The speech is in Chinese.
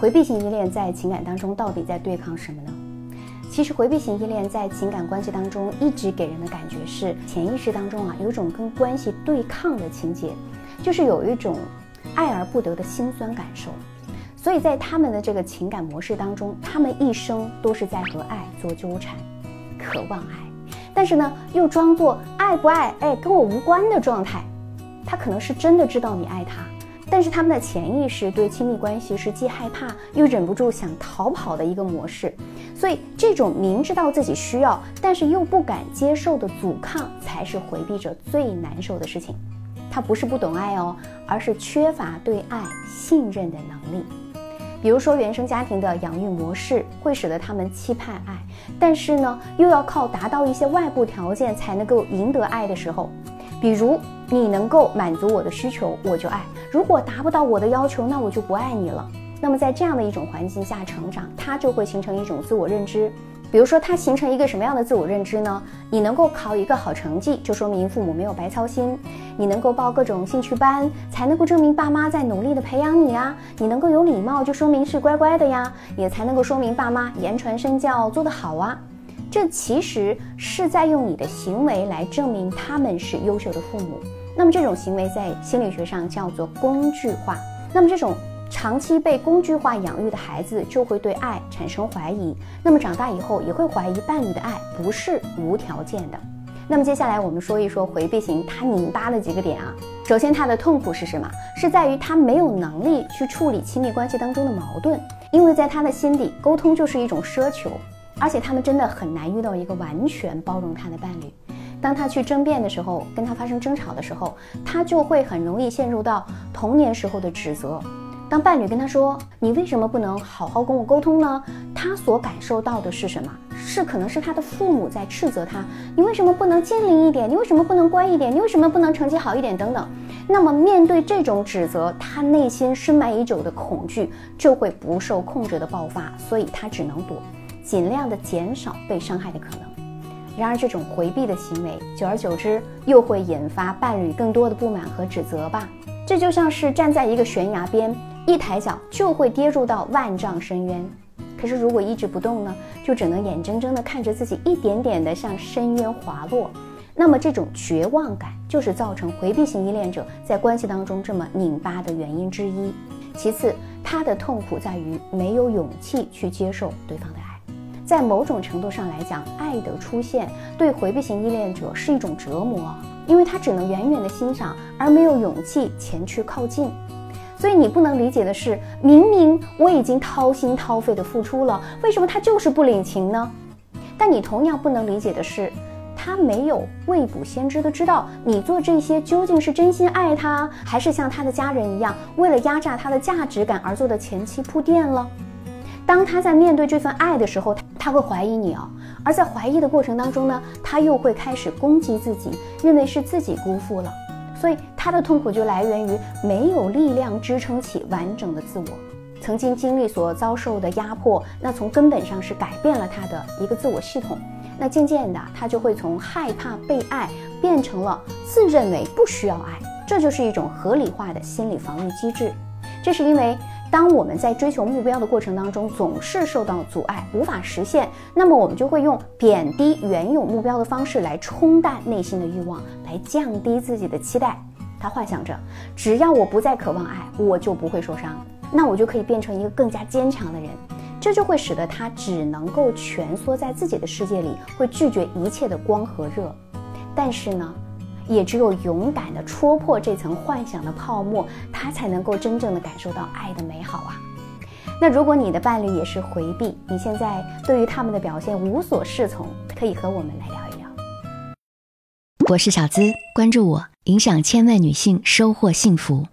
回避型依恋在情感当中到底在对抗什么呢？其实回避型依恋在情感关系当中一直给人的感觉是潜意识当中啊有一种跟关系对抗的情节，就是有一种爱而不得的心酸感受。所以在他们的这个情感模式当中，他们一生都是在和爱做纠缠，渴望爱，但是呢又装作爱不爱哎跟我无关的状态。他可能是真的知道你爱他。但是他们的潜意识对亲密关系是既害怕又忍不住想逃跑的一个模式，所以这种明知道自己需要，但是又不敢接受的阻抗，才是回避者最难受的事情。他不是不懂爱哦，而是缺乏对爱信任的能力。比如说，原生家庭的养育模式会使得他们期盼爱，但是呢，又要靠达到一些外部条件才能够赢得爱的时候。比如你能够满足我的需求，我就爱；如果达不到我的要求，那我就不爱你了。那么在这样的一种环境下成长，他就会形成一种自我认知。比如说，他形成一个什么样的自我认知呢？你能够考一个好成绩，就说明父母没有白操心；你能够报各种兴趣班，才能够证明爸妈在努力的培养你啊；你能够有礼貌，就说明是乖乖的呀，也才能够说明爸妈言传身教做得好啊。这其实是在用你的行为来证明他们是优秀的父母。那么这种行为在心理学上叫做工具化。那么这种长期被工具化养育的孩子就会对爱产生怀疑。那么长大以后也会怀疑伴侣的爱不是无条件的。那么接下来我们说一说回避型他拧巴的几个点啊。首先他的痛苦是什么？是在于他没有能力去处理亲密关系当中的矛盾，因为在他的心底，沟通就是一种奢求。而且他们真的很难遇到一个完全包容他的伴侣。当他去争辩的时候，跟他发生争吵的时候，他就会很容易陷入到童年时候的指责。当伴侣跟他说：“你为什么不能好好跟我沟通呢？”他所感受到的是什么？是可能是他的父母在斥责他：“你为什么不能精灵一点？你为什么不能乖一点？你为什么不能成绩好一点？”等等。那么面对这种指责，他内心深埋已久的恐惧就会不受控制的爆发，所以他只能躲。尽量的减少被伤害的可能。然而，这种回避的行为，久而久之又会引发伴侣更多的不满和指责吧？这就像是站在一个悬崖边，一抬脚就会跌入到万丈深渊。可是，如果一直不动呢，就只能眼睁睁地看着自己一点点地向深渊滑落。那么，这种绝望感就是造成回避型依恋者在关系当中这么拧巴的原因之一。其次，他的痛苦在于没有勇气去接受对方的爱。在某种程度上来讲，爱的出现对回避型依恋者是一种折磨，因为他只能远远的欣赏，而没有勇气前去靠近。所以你不能理解的是，明明我已经掏心掏肺的付出了，为什么他就是不领情呢？但你同样不能理解的是，他没有未卜先知的知道你做这些究竟是真心爱他，还是像他的家人一样，为了压榨他的价值感而做的前期铺垫了。当他在面对这份爱的时候，他他会怀疑你哦，而在怀疑的过程当中呢，他又会开始攻击自己，认为是自己辜负了，所以他的痛苦就来源于没有力量支撑起完整的自我，曾经经历所遭受的压迫，那从根本上是改变了他的一个自我系统，那渐渐的他就会从害怕被爱变成了自认为不需要爱，这就是一种合理化的心理防御机制，这是因为。当我们在追求目标的过程当中总是受到阻碍，无法实现，那么我们就会用贬低原有目标的方式来冲淡内心的欲望，来降低自己的期待。他幻想着，只要我不再渴望爱，我就不会受伤，那我就可以变成一个更加坚强的人。这就会使得他只能够蜷缩在自己的世界里，会拒绝一切的光和热。但是呢？也只有勇敢地戳破这层幻想的泡沫，他才能够真正的感受到爱的美好啊！那如果你的伴侣也是回避，你现在对于他们的表现无所适从，可以和我们来聊一聊。我是小资，关注我，影响千万女性，收获幸福。